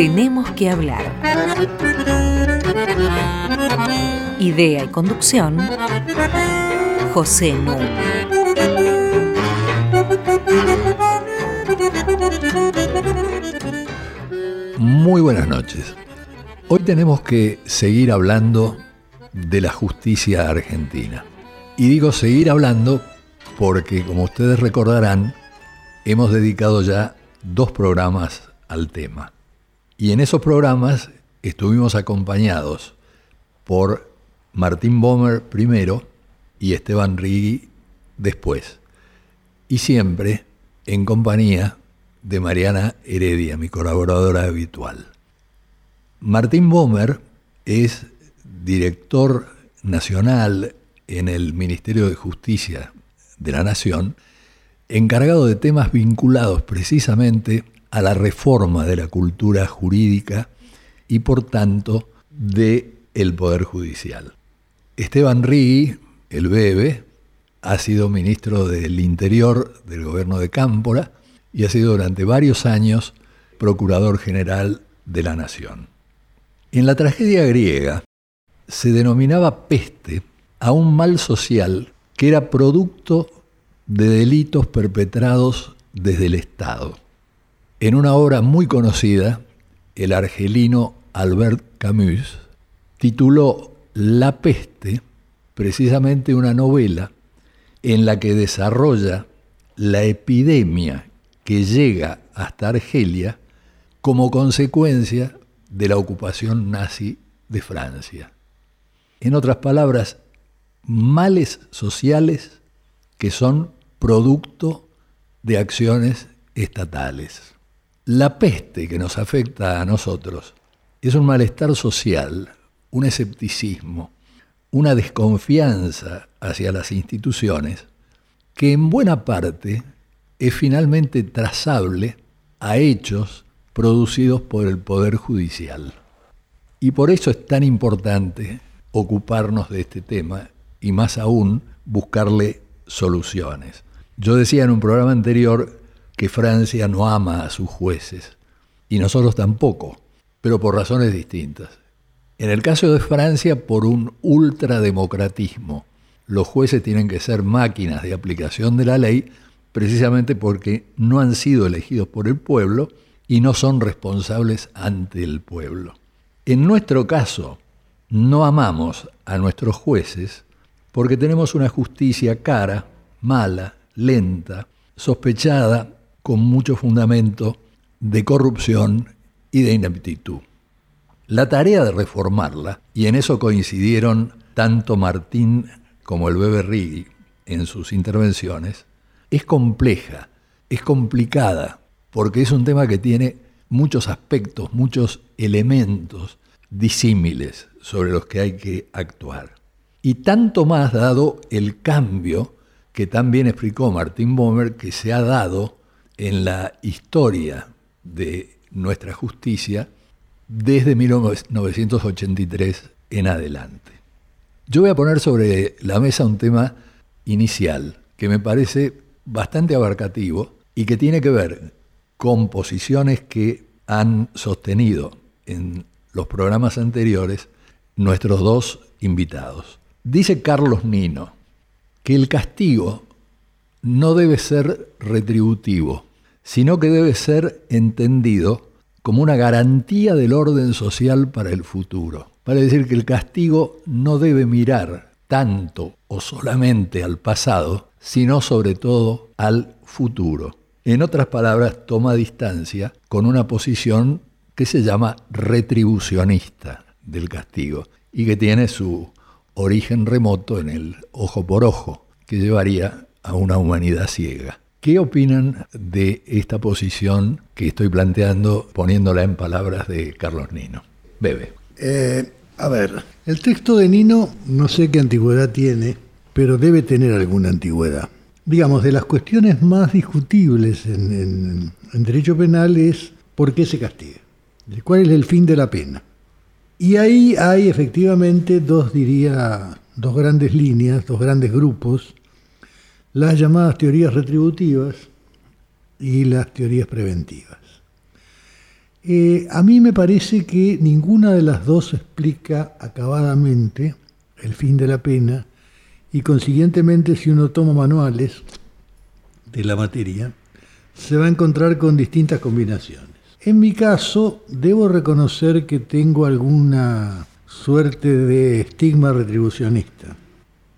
Tenemos que hablar. Idea y conducción, José Nu. Muy buenas noches. Hoy tenemos que seguir hablando de la justicia argentina. Y digo seguir hablando porque, como ustedes recordarán, hemos dedicado ya dos programas al tema. Y en esos programas estuvimos acompañados por Martín Bomer primero y Esteban Rigui después. Y siempre en compañía de Mariana Heredia, mi colaboradora habitual. Martín Bomer es director nacional en el Ministerio de Justicia de la Nación, encargado de temas vinculados precisamente a la reforma de la cultura jurídica y por tanto de el Poder Judicial. Esteban Rigui, el Bebe, ha sido ministro del Interior del gobierno de Cámpora y ha sido durante varios años procurador general de la Nación. En la tragedia griega se denominaba peste a un mal social que era producto de delitos perpetrados desde el Estado. En una obra muy conocida, el argelino Albert Camus tituló La peste, precisamente una novela en la que desarrolla la epidemia que llega hasta Argelia como consecuencia de la ocupación nazi de Francia. En otras palabras, males sociales que son producto de acciones estatales. La peste que nos afecta a nosotros es un malestar social, un escepticismo, una desconfianza hacia las instituciones que en buena parte es finalmente trazable a hechos producidos por el Poder Judicial. Y por eso es tan importante ocuparnos de este tema y más aún buscarle soluciones. Yo decía en un programa anterior que Francia no ama a sus jueces y nosotros tampoco, pero por razones distintas. En el caso de Francia, por un ultrademocratismo. Los jueces tienen que ser máquinas de aplicación de la ley precisamente porque no han sido elegidos por el pueblo y no son responsables ante el pueblo. En nuestro caso, no amamos a nuestros jueces porque tenemos una justicia cara, mala, lenta, sospechada, con mucho fundamento de corrupción y de ineptitud. La tarea de reformarla, y en eso coincidieron tanto Martín como el Bebe Rigui en sus intervenciones, es compleja, es complicada, porque es un tema que tiene muchos aspectos, muchos elementos disímiles sobre los que hay que actuar. Y tanto más dado el cambio que también explicó Martín Bomer que se ha dado en la historia de nuestra justicia desde 1983 en adelante. Yo voy a poner sobre la mesa un tema inicial que me parece bastante abarcativo y que tiene que ver con posiciones que han sostenido en los programas anteriores nuestros dos invitados. Dice Carlos Nino que el castigo no debe ser retributivo, sino que debe ser entendido como una garantía del orden social para el futuro. Para decir que el castigo no debe mirar tanto o solamente al pasado, sino sobre todo al futuro. En otras palabras, toma distancia con una posición que se llama retribucionista del castigo y que tiene su origen remoto en el ojo por ojo, que llevaría a una humanidad ciega. ¿Qué opinan de esta posición que estoy planteando poniéndola en palabras de Carlos Nino? Bebe. Eh, a ver, el texto de Nino no sé qué antigüedad tiene, pero debe tener alguna antigüedad. Digamos, de las cuestiones más discutibles en, derecho penal es por qué se castiga, cuál es el fin de la pena. Y ahí hay efectivamente dos, diría, dos grandes líneas, dos grandes grupos las llamadas teorías retributivas y las teorías preventivas. Eh, a mí me parece que ninguna de las dos explica acabadamente el fin de la pena y consiguientemente si uno toma manuales de la materia, se va a encontrar con distintas combinaciones. En mi caso, debo reconocer que tengo alguna suerte de estigma retribucionista.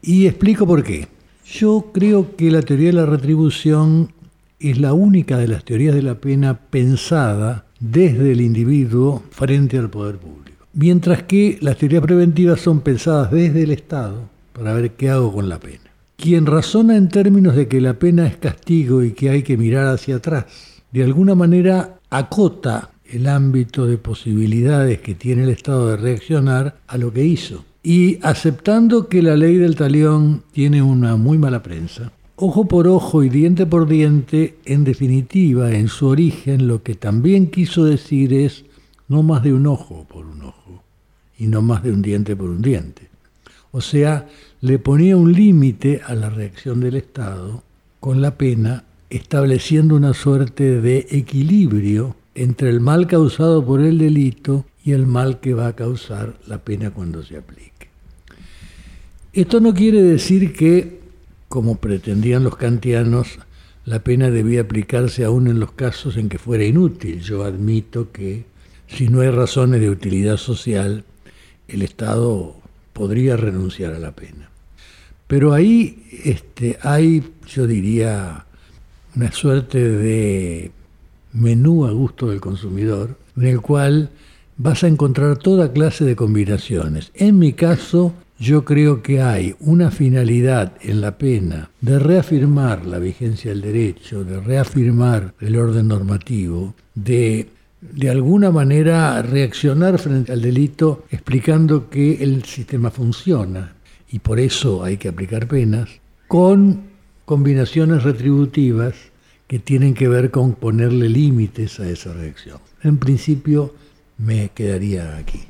Y explico por qué. Yo creo que la teoría de la retribución es la única de las teorías de la pena pensada desde el individuo frente al poder público. Mientras que las teorías preventivas son pensadas desde el Estado para ver qué hago con la pena. Quien razona en términos de que la pena es castigo y que hay que mirar hacia atrás, de alguna manera acota el ámbito de posibilidades que tiene el Estado de reaccionar a lo que hizo. Y aceptando que la ley del talión tiene una muy mala prensa, ojo por ojo y diente por diente, en definitiva, en su origen, lo que también quiso decir es no más de un ojo por un ojo y no más de un diente por un diente. O sea, le ponía un límite a la reacción del Estado con la pena, estableciendo una suerte de equilibrio entre el mal causado por el delito y el mal que va a causar la pena cuando se aplique. Esto no quiere decir que como pretendían los kantianos, la pena debía aplicarse aún en los casos en que fuera inútil. Yo admito que si no hay razones de utilidad social, el Estado podría renunciar a la pena. Pero ahí este, hay, yo diría, una suerte de menú a gusto del consumidor, en el cual vas a encontrar toda clase de combinaciones. En mi caso, yo creo que hay una finalidad en la pena de reafirmar la vigencia del derecho, de reafirmar el orden normativo, de de alguna manera reaccionar frente al delito explicando que el sistema funciona y por eso hay que aplicar penas, con combinaciones retributivas que tienen que ver con ponerle límites a esa reacción. En principio me quedaría aquí.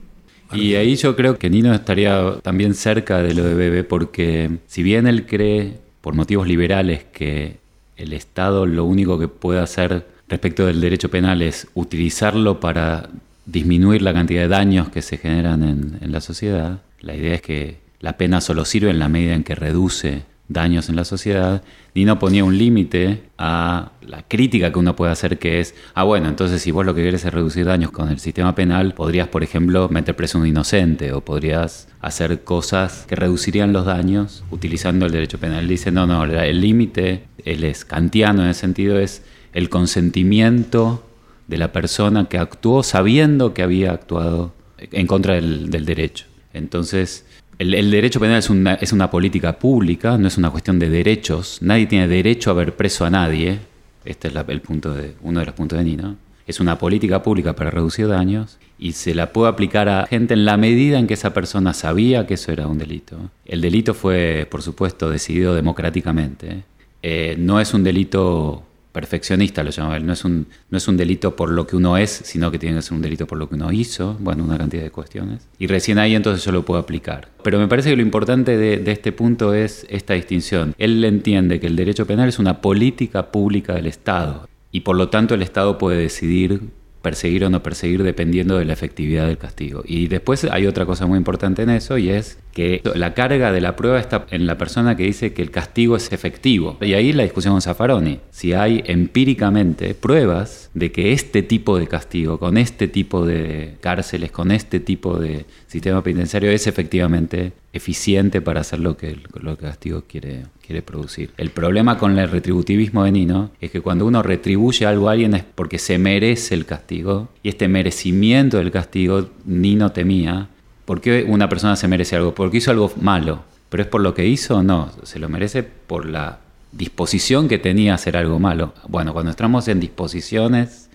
Y ahí yo creo que Nino estaría también cerca de lo de Bebe, porque si bien él cree, por motivos liberales, que el Estado lo único que puede hacer respecto del derecho penal es utilizarlo para disminuir la cantidad de daños que se generan en, en la sociedad, la idea es que la pena solo sirve en la medida en que reduce daños en la sociedad, Nino ponía un límite a la crítica que uno puede hacer, que es, ah, bueno, entonces si vos lo que querés es reducir daños con el sistema penal, podrías, por ejemplo, meter preso a un inocente o podrías hacer cosas que reducirían los daños utilizando el derecho penal. Dice, no, no, el límite, él es kantiano en ese sentido, es el consentimiento de la persona que actuó sabiendo que había actuado en contra del derecho. Entonces, el, derecho penal es una, es una, política pública, no es una cuestión de derechos. Nadie tiene derecho a ver preso a nadie. Este es el punto de, uno de los puntos de Nino. Es una política pública para reducir daños y se la puede aplicar a gente en la medida en que esa persona sabía que eso era un delito. El delito fue, por supuesto, decidido democráticamente. Eh, no es un delito perfeccionista, lo llama él. No es, un, no es un delito por lo que uno es, sino que tiene que ser un delito por lo que uno hizo. Bueno, una cantidad de cuestiones. Y recién ahí entonces yo lo puedo aplicar. Pero me parece que lo importante de este punto es esta distinción. Él entiende que el derecho penal es una política pública del Estado. Y por lo tanto el Estado puede decidir perseguir o no perseguir dependiendo de la efectividad del castigo. Y después hay otra cosa muy importante en eso y es que la carga de la prueba está en la persona que dice que el castigo es efectivo. Y ahí la discusión con Zaffaroni. Si hay empíricamente pruebas de que este tipo de castigo, con este tipo de cárceles, con este tipo de sistema penitenciario, es efectivamente eficiente para hacer lo que el castigo quiere, quiere producir. El problema con el retributivismo de Nino es que cuando uno retribuye algo a alguien es porque se merece el castigo y este merecimiento del castigo Nino temía ¿Por qué una persona se merece algo? Porque hizo algo malo. ¿Pero es por lo que hizo? No, se lo merece por la disposición que tenía a hacer algo malo. Bueno, cuando entramos en disposiciones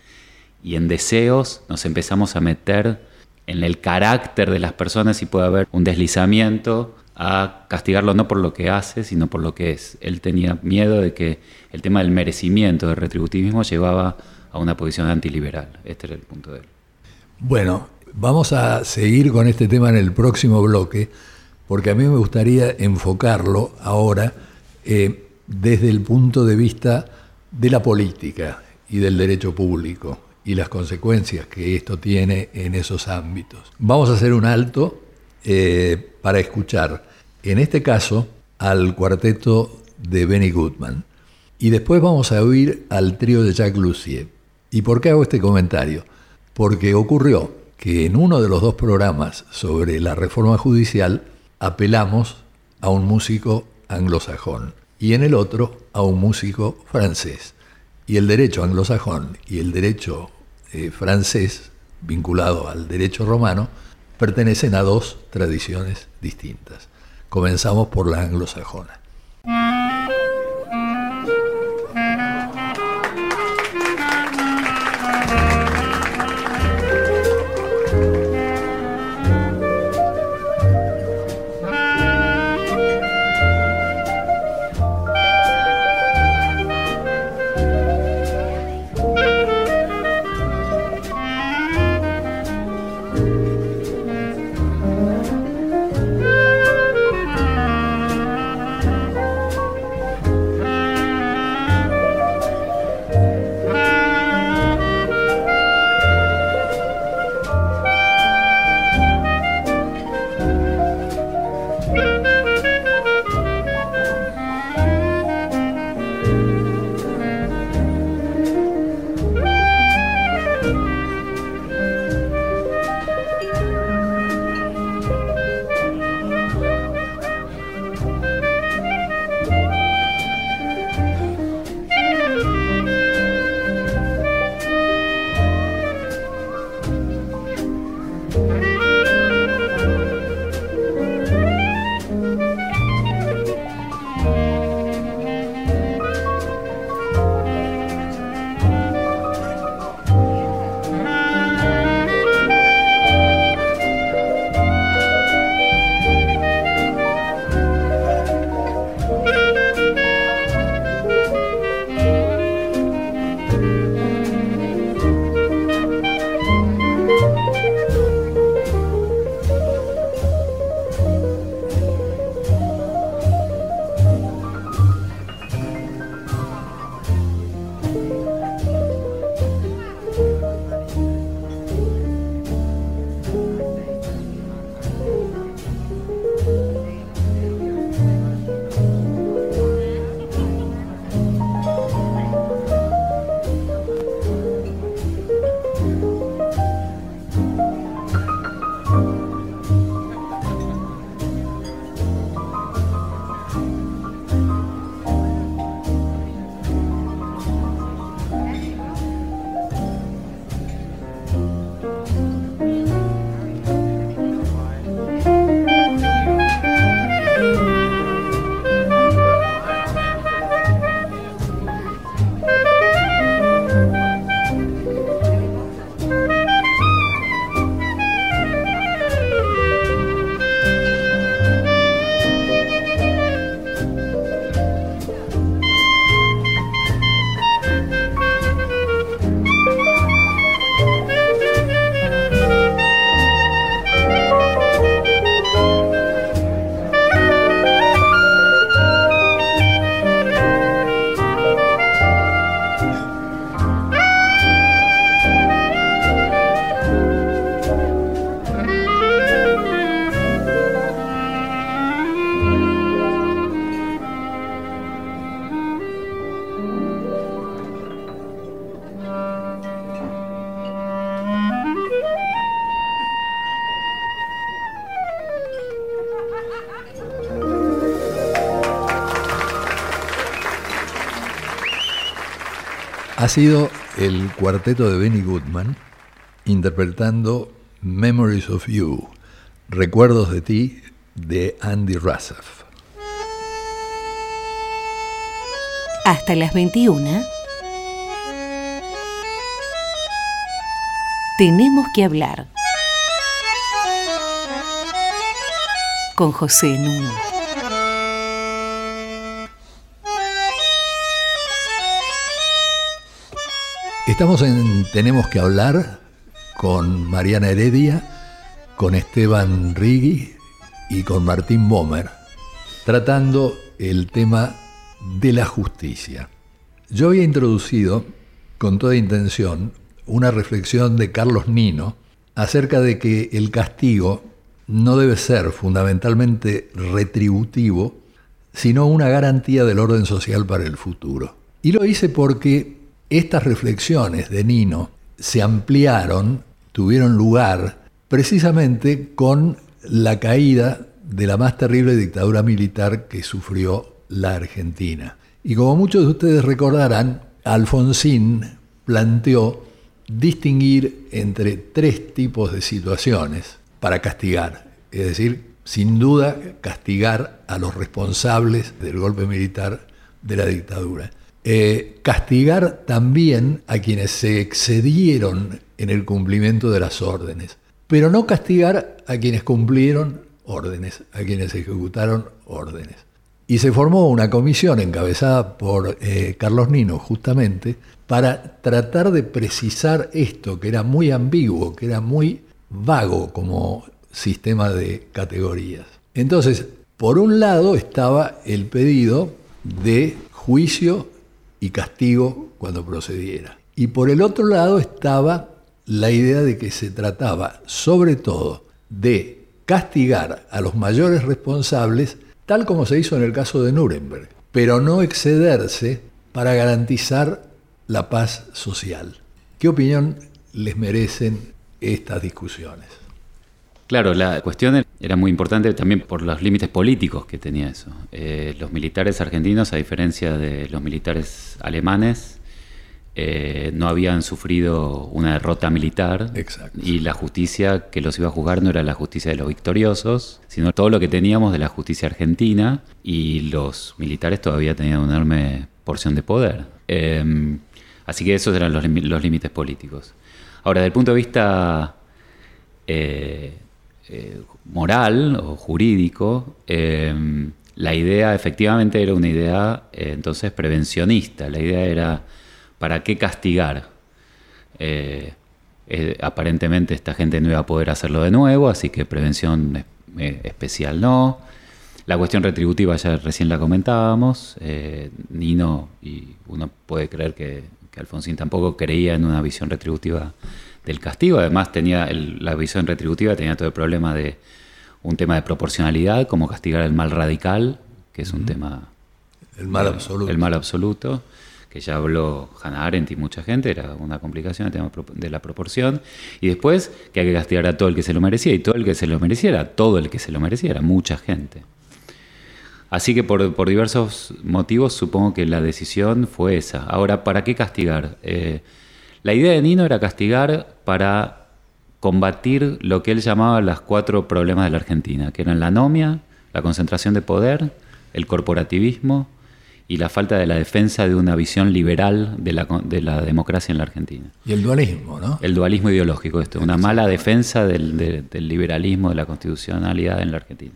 y en deseos, nos empezamos a meter en el carácter de las personas y puede haber un deslizamiento a castigarlo no por lo que hace, sino por lo que es. Él tenía miedo de que el tema del merecimiento, del retributivismo, llevaba a una posición antiliberal. Este era el punto de él. Bueno, Vamos a seguir con este tema en el próximo bloque, porque a mí me gustaría enfocarlo ahora eh, desde el punto de vista de la política y del derecho público y las consecuencias que esto tiene en esos ámbitos. Vamos a hacer un alto eh, para escuchar, en este caso, al cuarteto de Benny Goodman. Y después vamos a oír al trío de Jacques Lussier. ¿Y por qué hago este comentario? Porque ocurrió que en uno de los dos programas sobre la reforma judicial apelamos a un músico anglosajón y en el otro a un músico francés. Y el derecho anglosajón y el derecho eh, francés, vinculado al derecho romano, pertenecen a dos tradiciones distintas. Comenzamos por la anglosajona. Ha sido el cuarteto de Benny Goodman interpretando Memories of You, Recuerdos de ti, de Andy Rassaf. Hasta las 21. Tenemos que hablar con José Nuno. Estamos en Tenemos que hablar con Mariana Heredia, con Esteban Rigui y con Martín Bomer, tratando el tema de la justicia. Yo había introducido, con toda intención, una reflexión de Carlos Nino acerca de que el castigo no debe ser fundamentalmente retributivo, sino una garantía del orden social para el futuro. Y lo hice porque estas reflexiones de Nino se ampliaron, tuvieron lugar precisamente con la caída de la más terrible dictadura militar que sufrió la Argentina. Y como muchos de ustedes recordarán, Alfonsín planteó distinguir entre tres tipos de situaciones para castigar. Es decir, sin duda castigar a los responsables del golpe militar de la dictadura. Eh, castigar también a quienes se excedieron en el cumplimiento de las órdenes, pero no castigar a quienes cumplieron órdenes, a quienes ejecutaron órdenes. Y se formó una comisión encabezada por eh, Carlos Nino, justamente, para tratar de precisar esto, que era muy ambiguo, que era muy vago como sistema de categorías. Entonces, por un lado estaba el pedido de juicio y castigo cuando procediera. Y por el otro lado estaba la idea de que se trataba sobre todo de castigar a los mayores responsables, tal como se hizo en el caso de Nuremberg, pero no excederse para garantizar la paz social. ¿Qué opinión les merecen estas discusiones? Claro, la cuestión era muy importante también por los límites políticos que tenía eso. Eh, los militares argentinos, a diferencia de los militares alemanes, eh, no habían sufrido una derrota militar y la justicia que los iba a juzgar no era la justicia de los victoriosos, sino todo lo que teníamos de la justicia argentina y los militares todavía tenían una enorme porción de poder. Em, así que esos eran los, límites políticos. Ahora, desde el punto de vista eh, eh, moral o jurídico, em, la idea efectivamente era una idea eh, entonces prevencionista. La idea era, ¿para qué castigar? Eh, aparentemente esta gente no iba a poder hacerlo de nuevo, así que prevención especial no. La cuestión retributiva ya recién la comentábamos. Nino, y uno puede creer que, que Alfonsín tampoco creía en una visión retributiva del castigo. Además, tenía la visión retributiva tenía todo el problema de un tema de proporcionalidad, como castigar el mal radical, que es un tema... El mal absoluto. El mal absoluto, que ya habló Hannah Arendt y mucha gente, era una complicación el tema de la proporción. Y después que hay que castigar a todo el que se lo merecía, y todo el que se lo mereciera, todo el que se lo mereciera, mucha gente. Así que por, diversos motivos supongo que la decisión fue esa. Ahora, ¿para qué castigar? Eh, la idea de Nino era castigar para combatir lo que él llamaba los cuatro problemas de la Argentina, que eran la anomia, la concentración de poder, el corporativismo y la falta de la defensa de una visión liberal de la, democracia en la Argentina. Y el dualismo, ¿no? El dualismo ideológico, esto, una mala defensa del, liberalismo, de la constitucionalidad en la Argentina.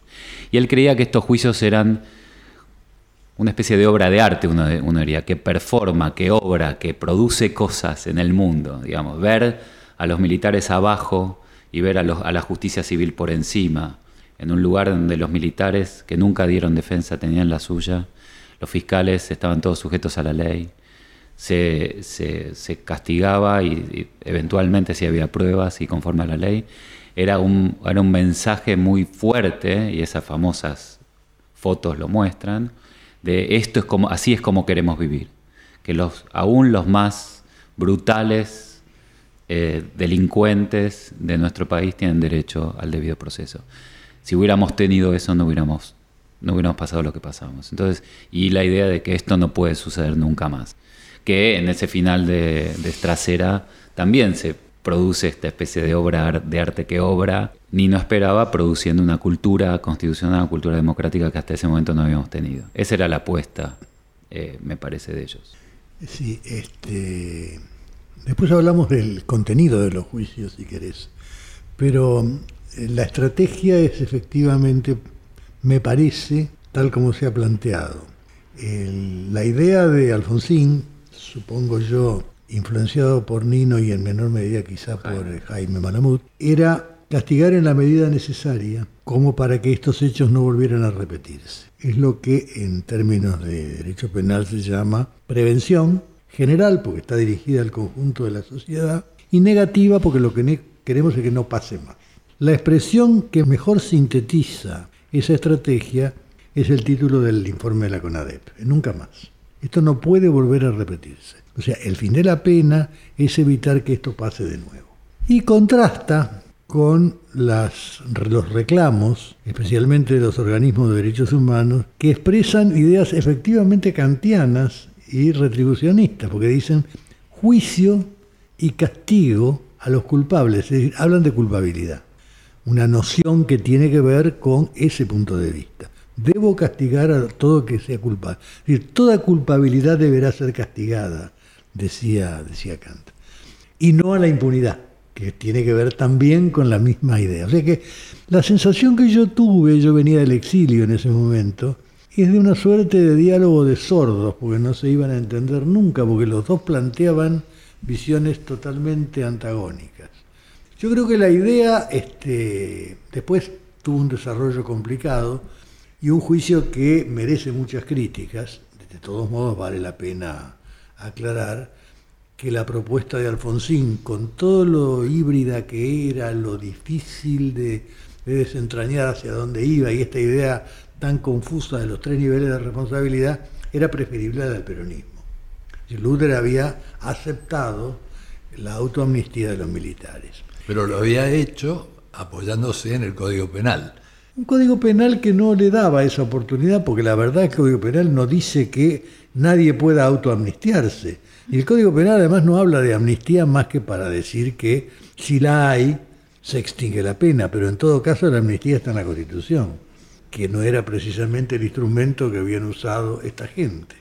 Y él creía que estos juicios eran una especie de obra de arte, uno, uno diría, que performa, que obra, que produce cosas en el mundo, digamos, ver a los militares abajo y ver a, a la justicia civil por encima, en un lugar donde los militares que nunca dieron defensa tenían la suya, los fiscales estaban todos sujetos a la ley, se, se, castigaba y, eventualmente si había pruebas y conforme a la ley, era un mensaje muy fuerte, y esas famosas fotos lo muestran, de esto es como, así es como queremos vivir. Que los, aún los más brutales eh, delincuentes de nuestro país tienen derecho al debido proceso. Si hubiéramos tenido eso, no hubiéramos, no hubiéramos pasado lo que pasamos. Entonces, y la idea de que esto no puede suceder nunca más. Que en ese final de, de también se produce esta especie de obra de arte que obra, ni no esperaba produciendo una cultura constitucional, una cultura democrática que hasta ese momento no habíamos tenido. Esa era la apuesta, eh, me parece, de ellos. Sí, este, después hablamos del contenido de los juicios, si querés, pero eh, la estrategia es efectivamente, me parece, tal como se ha planteado. la idea de Alfonsín, supongo yo, influenciado por Nino y en menor medida quizá por Jaime Malamud, era castigar en la medida necesaria como para que estos hechos no volvieran a repetirse. Es lo que en términos de derecho penal se llama prevención general, porque está dirigida al conjunto de la sociedad, y negativa porque lo que queremos es que no pase más. La expresión que mejor sintetiza esa estrategia es el título del informe de la CONADEP, nunca más. Esto no puede volver a repetirse. O sea, el fin de la pena es evitar que esto pase de nuevo. Y contrasta con los reclamos, especialmente de los organismos de derechos humanos, que expresan ideas efectivamente kantianas y retribucionistas, porque dicen juicio y castigo a los culpables, es decir, hablan de culpabilidad, una noción que tiene que ver con ese punto de vista. Debo castigar a todo que sea culpable. Es decir, toda culpabilidad deberá ser castigada, decía, decía Kant. Y no a la impunidad que tiene que ver también con la misma idea. O sea que la sensación que yo tuve, yo venía del exilio en ese momento, es de una suerte de diálogo de sordos, porque no se iban a entender nunca, porque los dos planteaban visiones totalmente antagónicas. Yo creo que la idea este, después tuvo un desarrollo complicado y un juicio que merece muchas críticas, de todos modos vale la pena aclarar, que la propuesta de Alfonsín, con todo lo híbrida que era, lo difícil de, desentrañar hacia dónde iba y esta idea tan confusa de los tres niveles de responsabilidad, era preferible a la del peronismo. Luther había aceptado la autoamnistía de los militares. Pero lo había hecho apoyándose en el Código Penal. Un Código Penal que no le daba esa oportunidad, porque la verdad es que el Código Penal no dice que nadie pueda autoamnistiarse y el Código Penal además no habla de amnistía más que para decir que si la hay, se extingue la pena, pero en todo caso la amnistía está en la Constitución, que no era precisamente el instrumento que habían usado esta gente.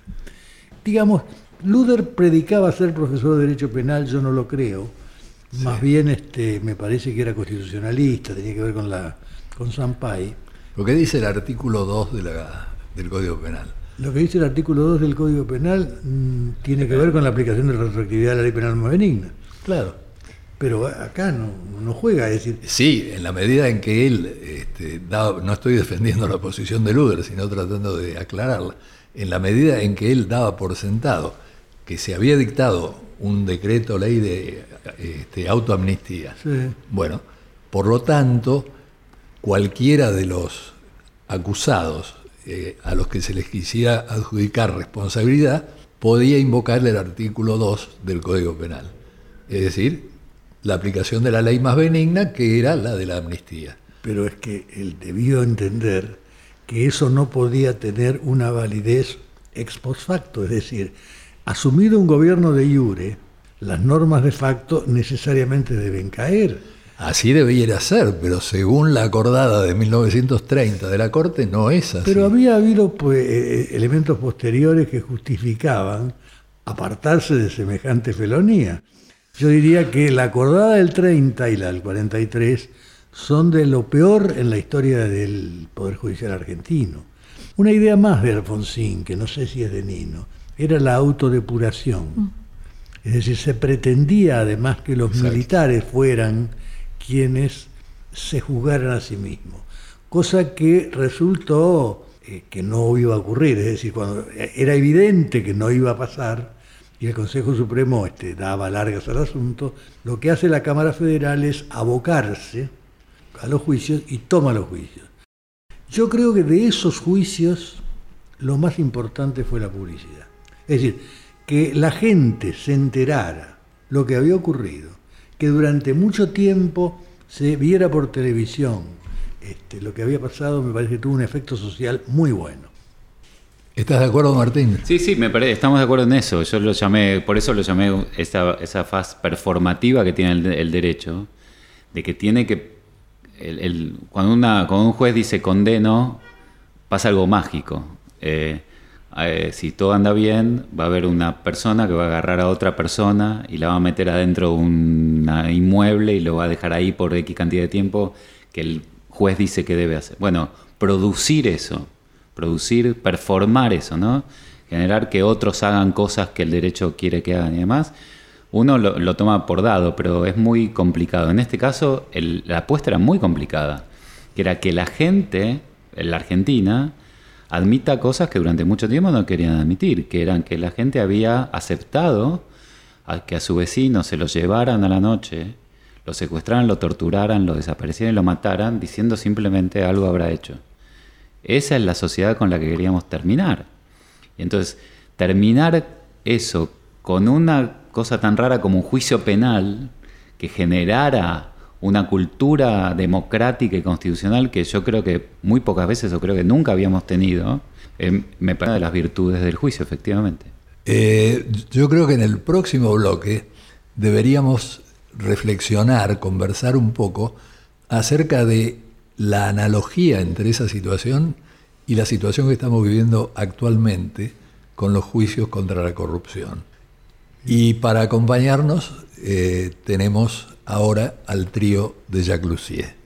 Digamos, Luder predicaba ser profesor de Derecho Penal, yo no lo creo, más bien este, me parece que era constitucionalista, tenía que ver con, la, con. Lo que dice el artículo 2 de la, del Código Penal. Lo que dice el artículo 2 del Código Penal mm, tiene que ver con la aplicación de la retroactividad de la ley penal más benigna. Claro. Pero acá no, juega, es decir... Sí, en la medida en que él, este, no estoy defendiendo la posición de Luder, sino tratando de aclararla, en la medida en que él daba por sentado que se había dictado un decreto ley de este, autoamnistía, bueno, por lo tanto, cualquiera de los acusados eh, a los que se les quisiera adjudicar responsabilidad, podía invocar el artículo 2 del Código Penal. Es decir, la aplicación de la ley más benigna, que era la de la amnistía. Pero es que él debió entender que eso no podía tener una validez ex post facto, es decir, asumido un gobierno de iure, las normas de facto necesariamente deben caer. Así debiera ser, pero según la acordada de 1930 de la Corte no es así. Pero había habido pues, eh, elementos posteriores que justificaban apartarse de semejante felonía. Yo diría que la acordada del 30 y la del 43 son de lo peor en la historia del Poder Judicial argentino. Una idea más de Alfonsín, que no sé si es de Nino, era la autodepuración. Mm. Es decir, se pretendía además que los militares fueran quienes se juzgaran a sí mismos. Cosa que resultó eh, que no iba a ocurrir, es decir, cuando era evidente que no iba a pasar y el Consejo Supremo este, daba largas al asunto, lo que hace la Cámara Federal es abocarse a los juicios y toma los juicios. Yo creo que de esos juicios lo más importante fue la publicidad. Es decir, que la gente se enterara lo que había ocurrido que durante mucho tiempo se viera por televisión este, lo que había pasado, me parece que tuvo un efecto social muy bueno. ¿Estás de acuerdo, Martín? Sí, sí, me parece, estamos de acuerdo en eso. Yo lo llamé, por eso lo llamé esa, esa faz performativa que tiene el, derecho, de que tiene que, el, cuando, una, cuando un juez dice condeno, pasa algo mágico. Eh, eh, si todo anda bien, va a haber una persona que va a agarrar a otra persona y la va a meter adentro de un inmueble y lo va a dejar ahí por X cantidad de tiempo que el juez dice que debe hacer. Bueno, producir eso, producir, performar eso, ¿no? Generar que otros hagan cosas que el derecho quiere que hagan y demás. Uno lo, toma por dado, pero es muy complicado. En este caso, la apuesta era muy complicada, que era que la gente, en la Argentina, admita cosas que durante mucho tiempo no querían admitir, que eran que la gente había aceptado que a su vecino se lo llevaran a la noche, lo secuestraran, lo torturaran, lo desaparecieran y lo mataran, diciendo simplemente algo habrá hecho. Esa es la sociedad con la que queríamos terminar. Y entonces, terminar eso con una cosa tan rara como un juicio penal que generara una cultura democrática y constitucional que yo creo que muy pocas veces o creo que nunca habíamos tenido, eh, me parece de las virtudes del juicio, efectivamente. Eh, yo creo que en el próximo bloque deberíamos reflexionar, conversar un poco acerca de la analogía entre esa situación y la situación que estamos viviendo actualmente con los juicios contra la corrupción. Y para acompañarnos eh, tenemos ahora al trío de Jacques Lussier.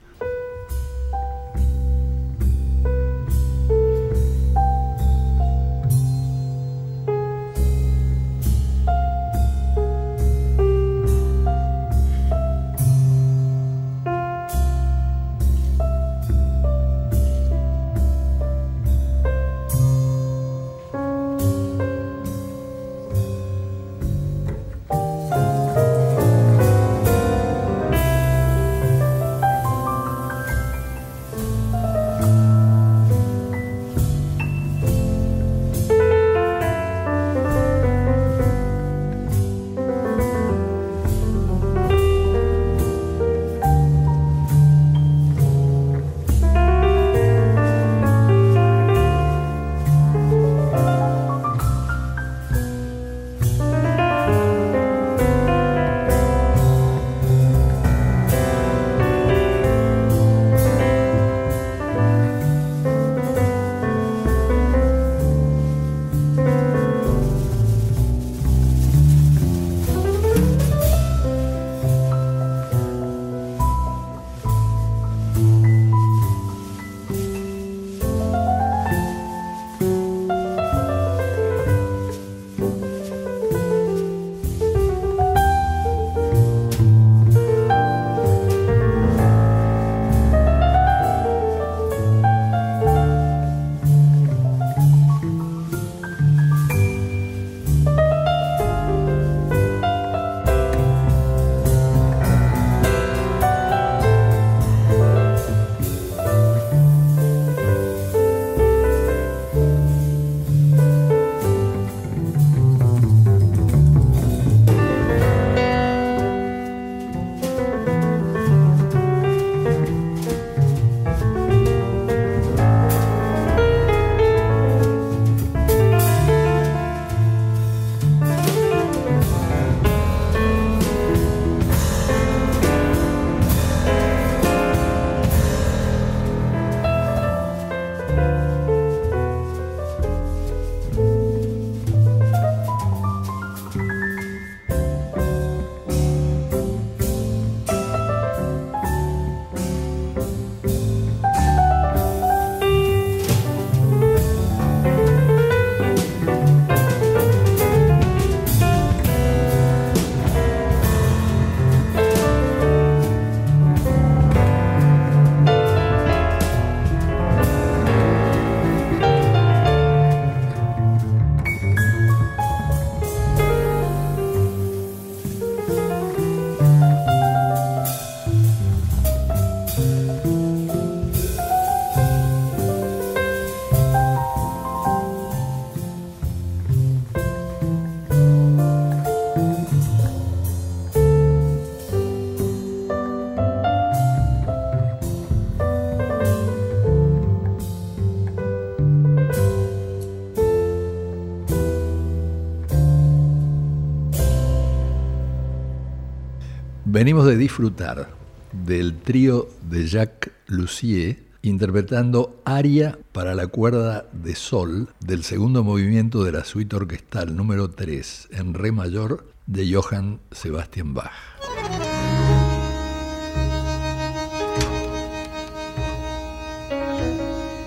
Venimos de disfrutar del trío de Jacques Lussier interpretando Aria para la cuerda de sol del segundo movimiento de la suite orquestal número 3 en re mayor de Johann Sebastian Bach.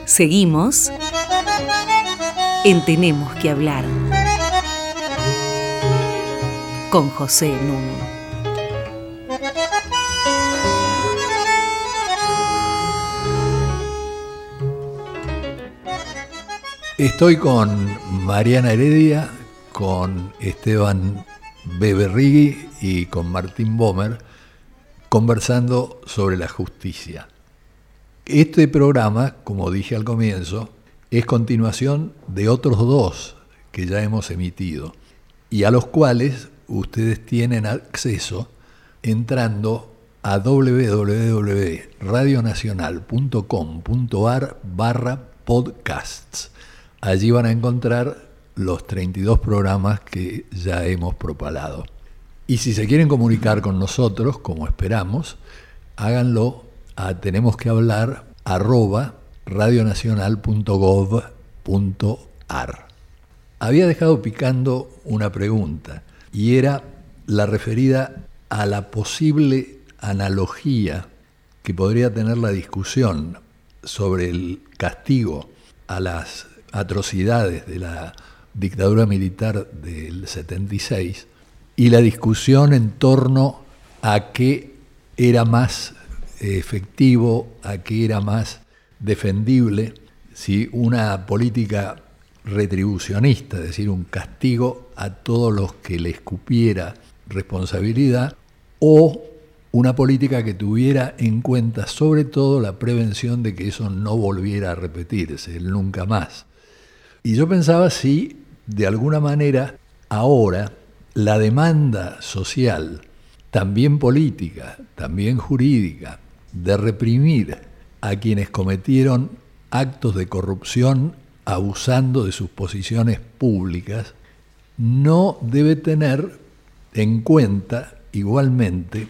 Seguimos en Tenemos que hablar con José Nuno. Estoy con Mariana Heredia, con Esteban Bebe Riggi y con Martín Bomer conversando sobre la justicia. Este programa, como dije al comienzo, es continuación de otros dos que ya hemos emitido y a los cuales ustedes tienen acceso entrando a www.radionacional.com.ar barra podcasts. Allí van a encontrar los 32 programas que ya hemos propalado. Y si se quieren comunicar con nosotros, como esperamos, háganlo a tenemos que hablar arroba radionacional.gov.ar. Había dejado picando una pregunta y era la referida a la posible analogía que podría tener la discusión sobre el castigo a las atrocidades de la dictadura militar del 76 y la discusión en torno a qué era más efectivo, a qué era más defendible, si una política retribucionista, es decir, un castigo a todos los que le escupiera responsabilidad, o una política que tuviera en cuenta sobre todo la prevención de que eso no volviera a repetirse, nunca más. Y yo pensaba si de alguna manera ahora la demanda social, también política, también jurídica, de reprimir a quienes cometieron actos de corrupción abusando de sus posiciones públicas, no debe tener en cuenta igualmente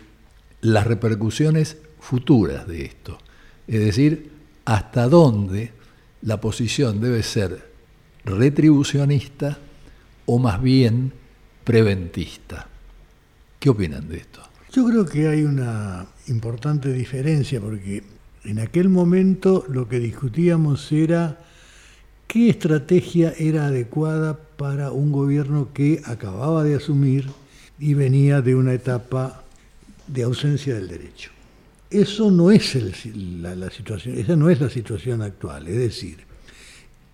las repercusiones futuras de esto. Es decir, hasta dónde la posición debe ser retribucionista o más bien preventista. ¿Qué opinan de esto? Yo creo que hay una importante diferencia porque en aquel momento lo que discutíamos era qué estrategia era adecuada para un gobierno que acababa de asumir y venía de una etapa de ausencia del derecho. Eso no es la, situación, esa no es la situación actual. Es decir,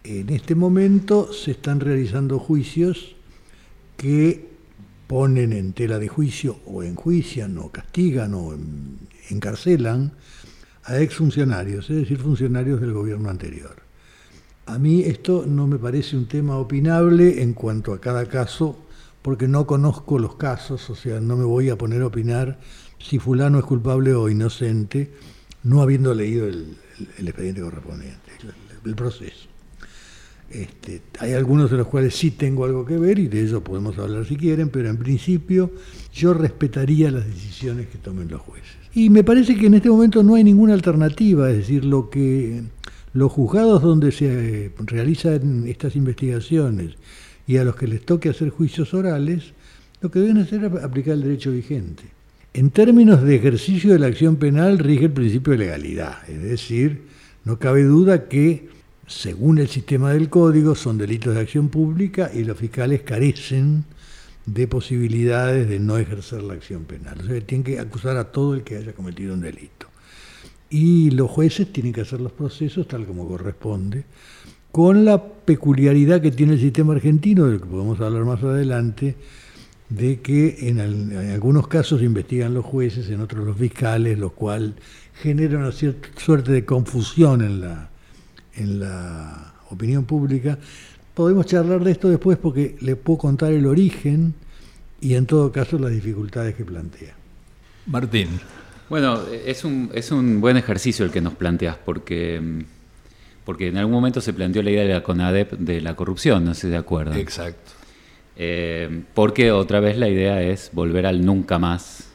en este momento se están realizando juicios que ponen en tela de juicio o enjuician o castigan o encarcelan a exfuncionarios, es decir, funcionarios del gobierno anterior. A mí esto no me parece un tema opinable en cuanto a cada caso, porque no conozco los casos, o sea, no me voy a poner a opinar si fulano es culpable o inocente, no habiendo leído el, expediente correspondiente, el, proceso. Este, hay algunos de los cuales sí tengo algo que ver y de ellos podemos hablar si quieren, pero en principio yo respetaría las decisiones que tomen los jueces. Y me parece que en este momento no hay ninguna alternativa, es decir, lo que los juzgados donde se realizan estas investigaciones y a los que les toque hacer juicios orales, lo que deben hacer es aplicar el derecho vigente. En términos de ejercicio de la acción penal rige el principio de legalidad, es decir, no cabe duda que, según el sistema del código, son delitos de acción pública y los fiscales carecen de posibilidades de no ejercer la acción penal. O sea, tienen que acusar a todo el que haya cometido un delito. Y los jueces tienen que hacer los procesos tal como corresponde, con la peculiaridad que tiene el sistema argentino, del que podemos hablar más adelante, de que en, algunos casos investigan los jueces, en otros los fiscales, lo cual genera una cierta suerte de confusión en la, en la opinión pública. Podemos charlar de esto después porque le puedo contar el origen y en todo caso las dificultades que plantea. Martín. Bueno, es un, es un buen ejercicio el que nos planteas porque, porque en algún momento se planteó la idea de la CONADEP de la corrupción, no sé si de acuerdo. Exacto. Eh, porque otra vez la idea es volver al nunca más,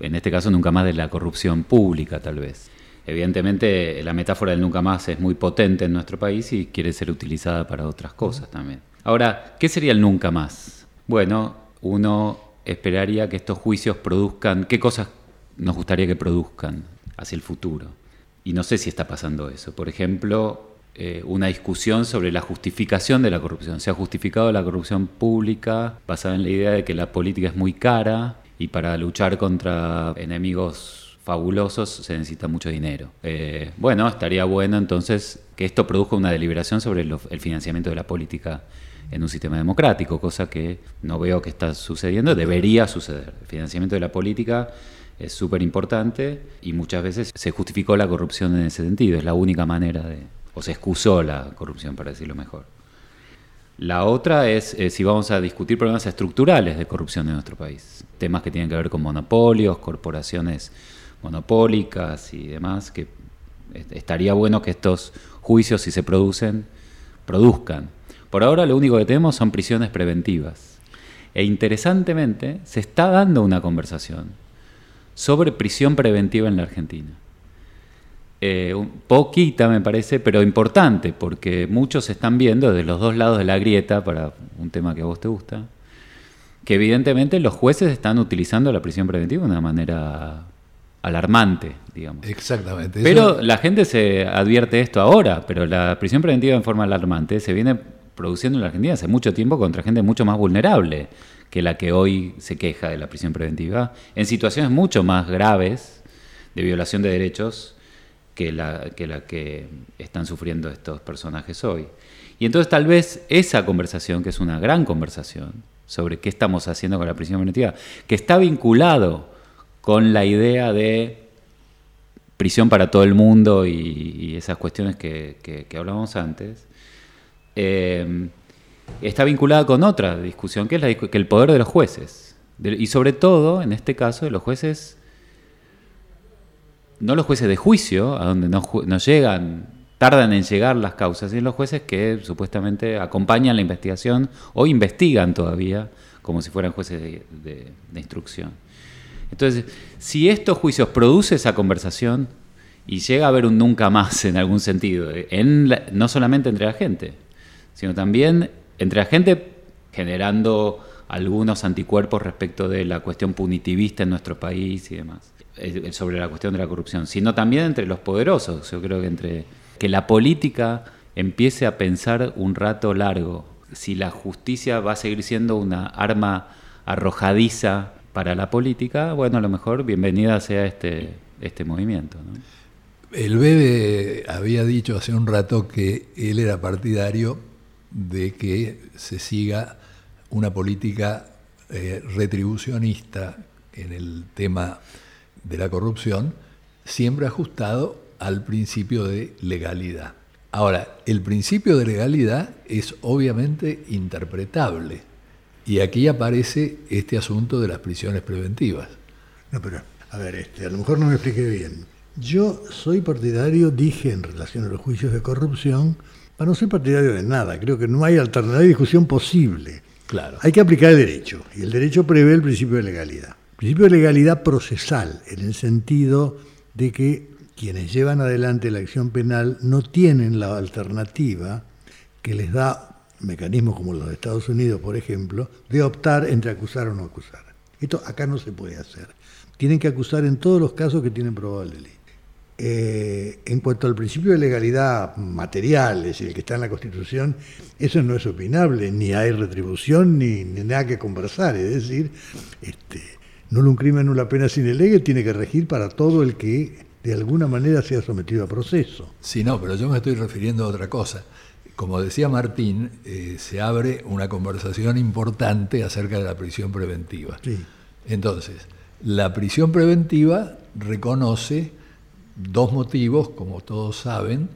en este caso nunca más de la corrupción pública tal vez. Evidentemente la metáfora del nunca más es muy potente en nuestro país y quiere ser utilizada para otras cosas también. Ahora, ¿qué sería el nunca más? Bueno, uno esperaría que estos juicios produzcan, ¿qué cosas nos gustaría que produzcan hacia el futuro? Y no sé si está pasando eso. Por ejemplo, eh, una discusión sobre la justificación de la corrupción. Se ha justificado la corrupción pública basada en la idea de que la política es muy cara y para luchar contra enemigos fabulosos se necesita mucho dinero. Eh, bueno, estaría bueno entonces que esto produzca una deliberación sobre el financiamiento de la política en un sistema democrático, cosa que no veo que está sucediendo, debería suceder. El financiamiento de la política es súper importante y muchas veces se justificó la corrupción en ese sentido, es la única manera de, o se excusó la corrupción, para decirlo mejor. La otra es eh, si vamos a discutir problemas estructurales de corrupción en nuestro país, temas que tienen que ver con monopolios, corporaciones monopólicas y demás, que estaría bueno que estos juicios, si se producen, produzcan. Por ahora lo único que tenemos son prisiones preventivas. E interesantemente, se está dando una conversación sobre prisión preventiva en la Argentina. Eh, poquita me parece, pero importante, porque muchos están viendo desde los dos lados de la grieta, para un tema que a vos te gusta, que evidentemente los jueces están utilizando la prisión preventiva de una manera alarmante, digamos. Exactamente. Pero la gente se advierte esto ahora, pero la prisión preventiva en forma alarmante se viene produciendo en la Argentina hace mucho tiempo contra gente mucho más vulnerable que la que hoy se queja de la prisión preventiva, en situaciones mucho más graves de violación de derechos que la, que la que están sufriendo estos personajes hoy. Y entonces tal vez esa conversación, que es una gran conversación sobre qué estamos haciendo con la prisión preventiva, que está vinculado con la idea de prisión para todo el mundo y, esas cuestiones que, que, hablábamos antes, eh, está vinculada con otra discusión, que es la, que el poder de los jueces. y sobre todo, en este caso, de los jueces no los jueces de juicio, a donde no, llegan, tardan en llegar las causas, sino los jueces que supuestamente acompañan la investigación o investigan todavía como si fueran jueces de, instrucción. Entonces, si estos juicios producen esa conversación y llega a haber un nunca más en algún sentido, en no solamente entre la gente, sino también entre la gente generando algunos anticuerpos respecto de la cuestión punitivista en nuestro país y demás. Eh, sobre la cuestión de la corrupción, sino también entre los poderosos. Yo creo que entre que la política empiece a pensar un rato largo si la justicia va a seguir siendo una arma arrojadiza para la política, bueno, a lo mejor bienvenida sea este, este movimiento. El Bebe había dicho hace un rato que él era partidario de que se siga una política eh, retribucionista en el tema de la corrupción, siempre ajustado al principio de legalidad. Ahora, el principio de legalidad es obviamente interpretable. Y aquí aparece este asunto de las prisiones preventivas. No, pero, a ver, este, a lo mejor no me expliqué bien. Yo soy partidario, dije en relación a los juicios de corrupción, para no ser partidario de nada. Creo que no hay alternativa de discusión posible. Claro. Hay que aplicar el derecho. Y el derecho prevé el principio de legalidad. Principio de legalidad procesal, en el sentido de que quienes llevan adelante la acción penal no tienen la alternativa que les da mecanismos como los de Estados Unidos, por ejemplo, de optar entre acusar o no acusar. Esto acá no se puede hacer. Tienen que acusar en todos los casos que tienen probado el delito. Eh, en cuanto al principio de legalidad material, es decir, el que está en la Constitución, eso no es opinable, ni hay retribución, ni, nada que conversar. Es decir, este, no un crimen, la pena sin lege tiene que regir para todo el que de alguna manera sea sometido a proceso. Sí, no, pero yo me estoy refiriendo a otra cosa. Como decía Martín, eh, se abre una conversación importante acerca de la prisión preventiva. Sí. Entonces, la prisión preventiva reconoce dos motivos, como todos saben,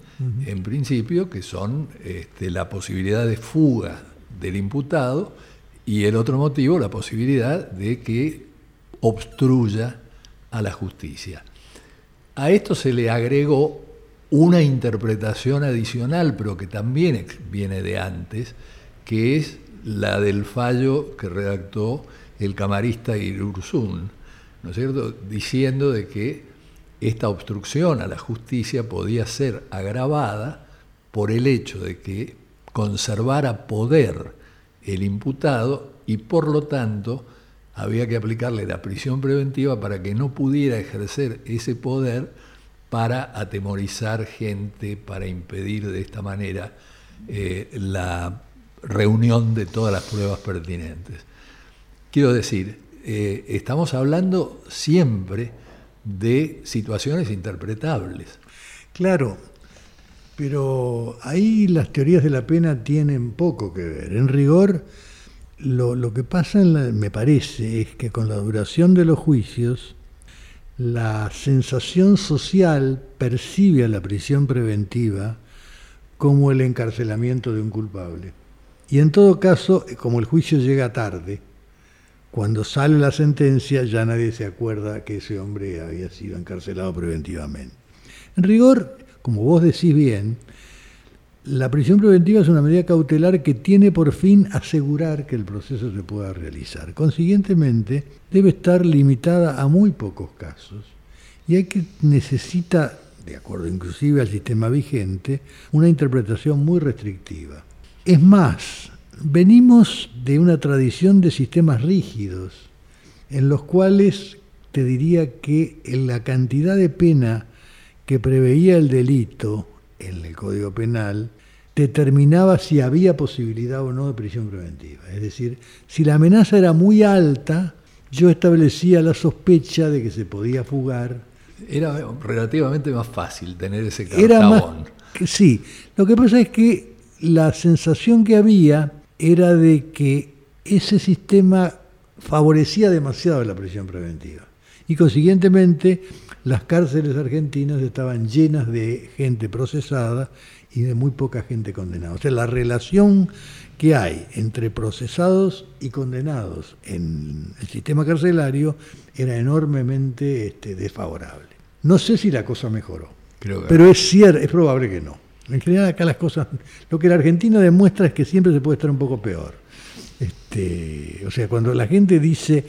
en principio, que son este, la posibilidad de fuga del imputado y el otro motivo, la posibilidad de que obstruya a la justicia. A esto se le agregó una interpretación adicional, pero que también viene de antes, que es la del fallo que redactó el camarista Irursun, ¿no es cierto?, diciendo de que esta obstrucción a la justicia podía ser agravada por el hecho de que conservara poder el imputado y por lo tanto había que aplicarle la prisión preventiva para que no pudiera ejercer ese poder para atemorizar gente, para impedir de esta manera eh, la reunión de todas las pruebas pertinentes. Quiero decir, eh, estamos hablando siempre de situaciones interpretables. Claro, pero ahí las teorías de la pena tienen poco que ver. En rigor, lo, que pasa, me parece, es que con la duración de los juicios, la sensación social percibe a la prisión preventiva como el encarcelamiento de un culpable. Y en todo caso, como el juicio llega tarde, cuando sale la sentencia ya nadie se acuerda que ese hombre había sido encarcelado preventivamente. En rigor, como vos decís bien, la prisión preventiva es una medida cautelar que tiene por fin asegurar que el proceso se pueda realizar. Consiguientemente, debe estar limitada a muy pocos casos y hay que necesita, de acuerdo inclusive al sistema vigente, una interpretación muy restrictiva. Es más, venimos de una tradición de sistemas rígidos, en los cuales te diría que la cantidad de pena que preveía el delito en el Código Penal determinaba si había posibilidad o no de prisión preventiva. Es decir, si la amenaza era muy alta, yo establecía la sospecha de que se podía fugar. Era relativamente más fácil tener ese cartabón. Era más, sí, lo que pasa es que la sensación que había era de que ese sistema favorecía demasiado la prisión preventiva. Y consiguientemente las cárceles argentinas estaban llenas de gente procesada y de muy poca gente condenada. O sea, la relación que hay entre procesados y condenados en el sistema carcelario era enormemente este, desfavorable. No sé si la cosa mejoró, pero es cierto, es probable que no. En general acá las cosas, lo que la Argentina demuestra es que siempre se puede estar un poco peor. Este, o sea, cuando la gente dice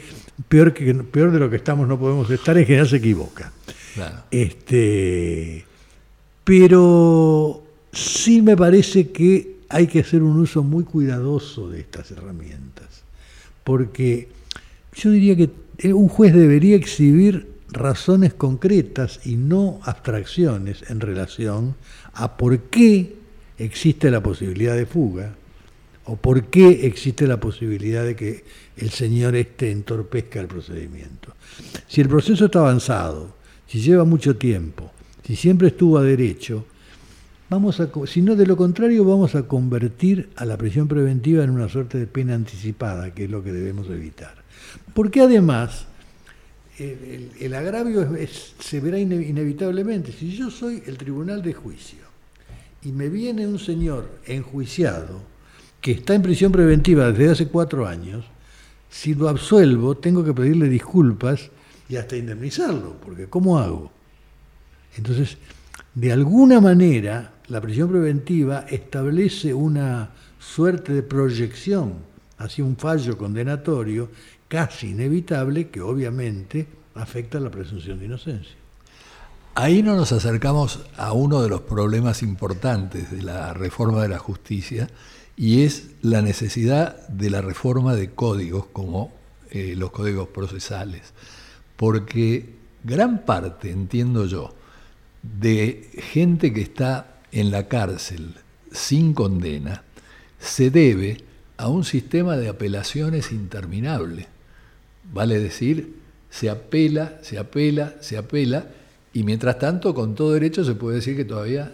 peor, que, peor de lo que estamos no podemos estar, en general se equivoca. Este, pero sí me parece que hay que hacer un uso muy cuidadoso de estas herramientas, porque yo diría que un juez debería exhibir razones concretas y no abstracciones en relación a por qué existe la posibilidad de fuga o por qué existe la posibilidad de que el señor este entorpezca el procedimiento. Si el proceso está avanzado, si lleva mucho tiempo, si siempre estuvo a derecho, vamos a, si no de lo contrario vamos a convertir a la prisión preventiva en una suerte de pena anticipada, que es lo que debemos evitar. Porque además el, agravio se verá inevitablemente. Si yo soy el tribunal de juicio y me viene un señor enjuiciado que está en prisión preventiva desde hace cuatro años, si lo absuelvo tengo que pedirle disculpas y hasta indemnizarlo, porque ¿cómo hago? Entonces, de alguna manera, la prisión preventiva establece una suerte de proyección hacia un fallo condenatorio casi inevitable que obviamente afecta la presunción de inocencia. Ahí no nos acercamos a uno de los problemas importantes de la reforma de la justicia y es la necesidad de la reforma de códigos como eh, los códigos procesales. Porque gran parte, entiendo yo, de gente que está en la cárcel sin condena se debe a un sistema de apelaciones interminable vale decir, se apela, se apela, se apela, y mientras tanto, con todo derecho, se puede decir que todavía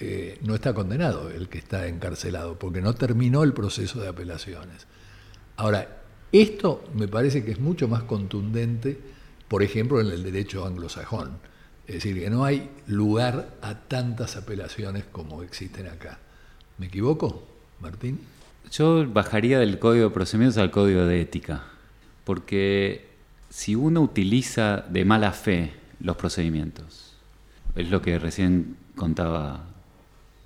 eh, no está condenado el que está encarcelado, porque no terminó el proceso de apelaciones. Ahora, esto me parece que es mucho más contundente, por ejemplo, en el derecho anglosajón. Es decir, que no hay lugar a tantas apelaciones como existen acá. ¿Me equivoco, Martín? Yo bajaría del código de procedimientos al código de ética porque si uno utiliza de mala fe los procedimientos, es lo que recién contaba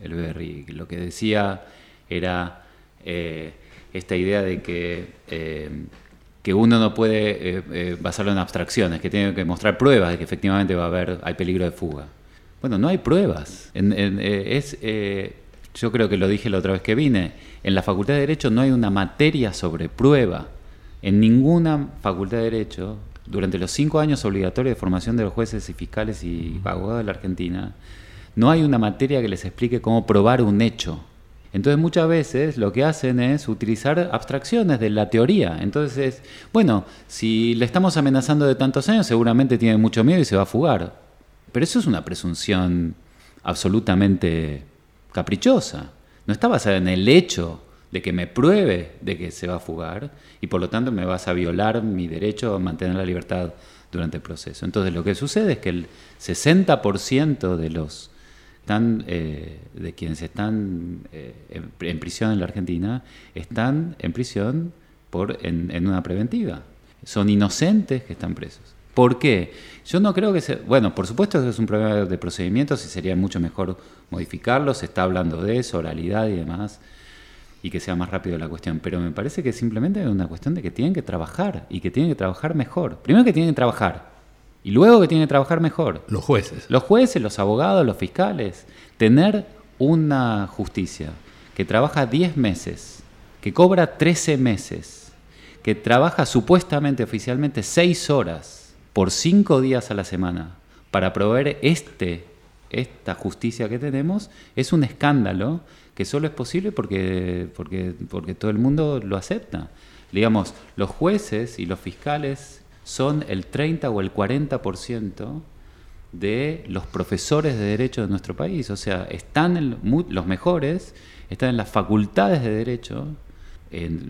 el Berry, lo que decía era eh, esta idea de que, eh, que uno no puede eh, basarlo en abstracciones, que tiene que mostrar pruebas de que efectivamente va a haber, hay peligro de fuga. Bueno, no hay pruebas. es, yo creo que lo dije la otra vez que vine, en la Facultad de Derecho no hay una materia sobre prueba en ninguna facultad de Derecho, durante los cinco años obligatorios de formación de los jueces y fiscales y abogados de la Argentina, no hay una materia que les explique cómo probar un hecho. Entonces muchas veces lo que hacen es utilizar abstracciones de la teoría. Entonces, bueno, si le estamos amenazando de tantos años, seguramente tiene mucho miedo y se va a fugar. Pero eso es una presunción absolutamente caprichosa. No está basada en el hecho de que me pruebe de que se va a fugar y por lo tanto me vas a violar mi derecho a mantener la libertad durante el proceso. Entonces lo que sucede es que el 60% de los están, eh, de quienes están eh, en, prisión en la Argentina están en prisión por, en, una preventiva. Son inocentes que están presos. ¿Por qué? Yo no creo que sea... Bueno, por supuesto que es un problema de procedimientos y sería mucho mejor modificarlo. Se está hablando de eso, oralidad y demás, y que sea más rápido la cuestión. Pero me parece que simplemente es una cuestión de que tienen que trabajar y que tienen que trabajar mejor. Primero que tienen que trabajar y luego que tienen que trabajar mejor. Los jueces. Los jueces, los abogados, los fiscales. Tener una justicia que trabaja 10 meses, que cobra 13 meses, que trabaja supuestamente, oficialmente, 6 horas por 5 días a la semana para proveer este, esta justicia que tenemos, es un escándalo que solo es posible porque, porque, porque todo el mundo lo acepta. Digamos, los jueces y los fiscales son el 30 o el 40% de los profesores de derecho de nuestro país. O sea, están los mejores, están en las facultades de derecho,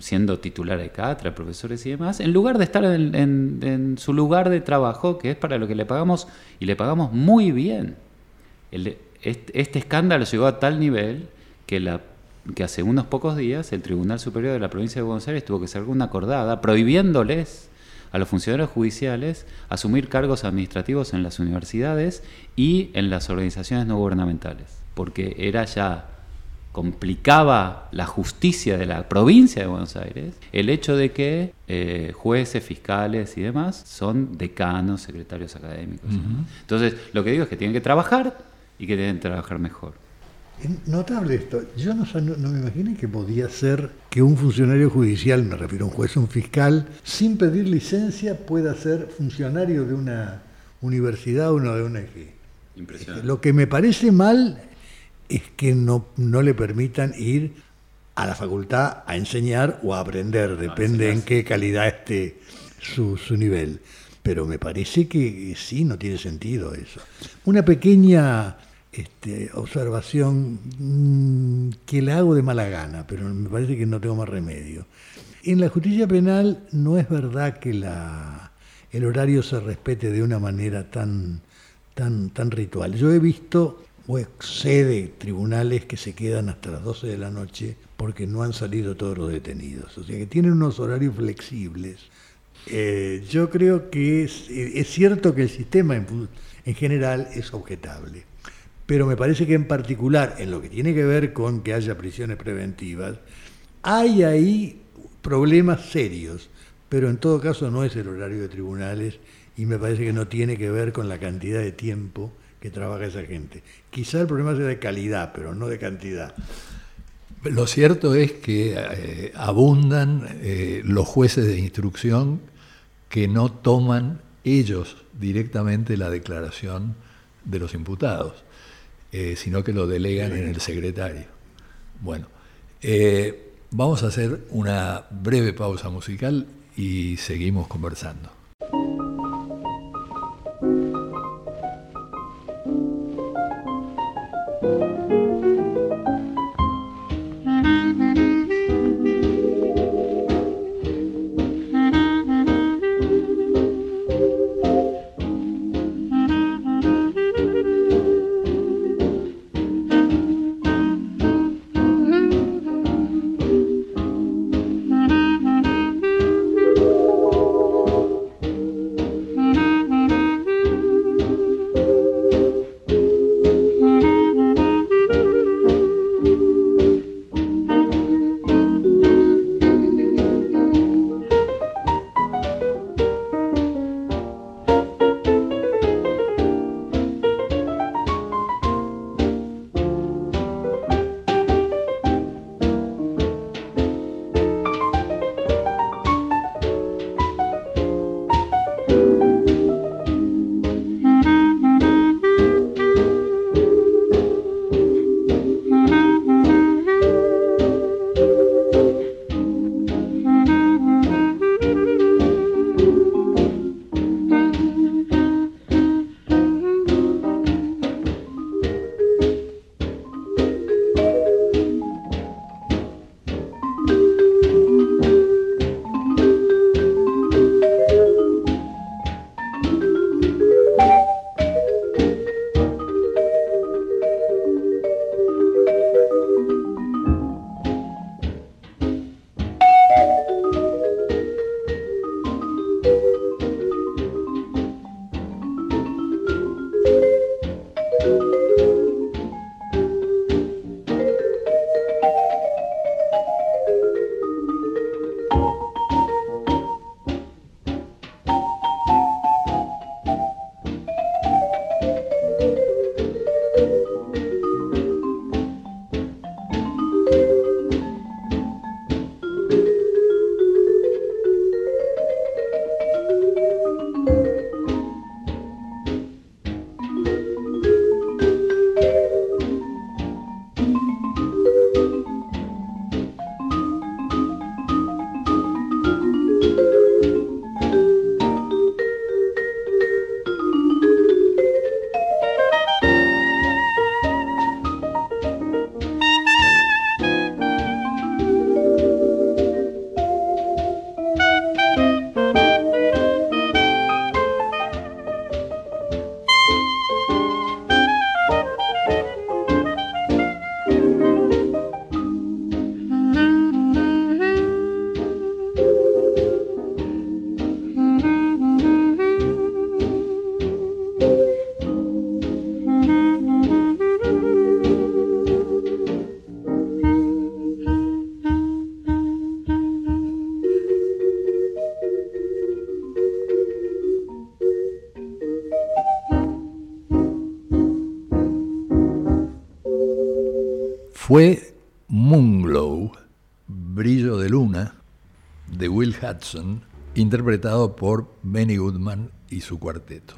siendo titular de cátedra, profesores y demás, en lugar de estar en, su lugar de trabajo, que es para lo que le pagamos, y le pagamos muy bien. este, escándalo llegó a tal nivel que, que hace unos pocos días el Tribunal Superior de la Provincia de Buenos Aires tuvo que hacer una acordada prohibiéndoles a los funcionarios judiciales asumir cargos administrativos en las universidades y en las organizaciones no gubernamentales, porque era ya complicaba la justicia de la provincia de Buenos Aires el hecho de que eh, jueces, fiscales y demás son decanos, secretarios académicos. Entonces, lo que digo es que tienen que trabajar y que tienen que trabajar mejor. Notable esto. Yo no, no, me imaginé que podía ser que un funcionario judicial, me refiero a un juez, un fiscal, sin pedir licencia pueda ser funcionario de una universidad o de una EG. Impresionante. Lo que me parece mal es que no, no le permitan ir a la facultad a enseñar o a aprender, depende en qué calidad esté su, su nivel. Pero me parece que sí, no tiene sentido eso. Una pequeña este, observación mm, que la hago de mala gana, pero me parece que no tengo más remedio. En la justicia penal no es verdad que el horario se respete de una manera tan, tan, tan ritual. Yo he visto o sé de tribunales que se quedan hasta las 12 de la noche porque no han salido todos los detenidos. O sea que tienen unos horarios flexibles. Eh, yo creo que es, cierto que el sistema en general es objetable pero me parece que en particular, en lo que tiene que ver con que haya prisiones preventivas, hay ahí problemas serios, pero en todo caso no es el horario de tribunales y me parece que no tiene que ver con la cantidad de tiempo que trabaja esa gente. Quizá el problema sea de calidad, pero no de cantidad. Lo cierto es que eh, abundan eh, los jueces de instrucción que no toman ellos directamente la declaración de los imputados. Eh, sino que lo delegan en el secretario. Bueno, eh, vamos a hacer una breve pausa musical y seguimos conversando. Fue Moonglow, Brillo de Luna, de Will Hudson, interpretado por Benny Goodman y su cuarteto.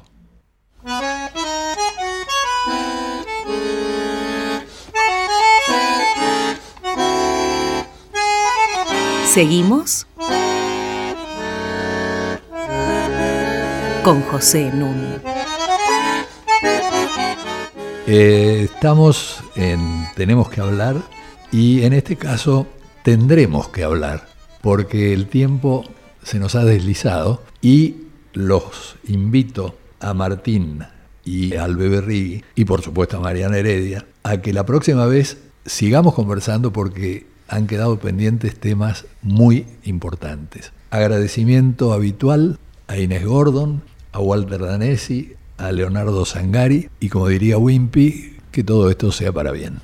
Seguimos con José Nun. Eh, estamos en Tenemos que hablar y en este caso tendremos que hablar porque el tiempo se nos ha deslizado y los invito a Martín y al Beberri y por supuesto a Mariana Heredia a que la próxima vez sigamos conversando porque han quedado pendientes temas muy importantes. Agradecimiento habitual a Inés Gordon, a Walter Danesi, a Leonardo Sangari y como diría Wimpy, que todo esto sea para bien.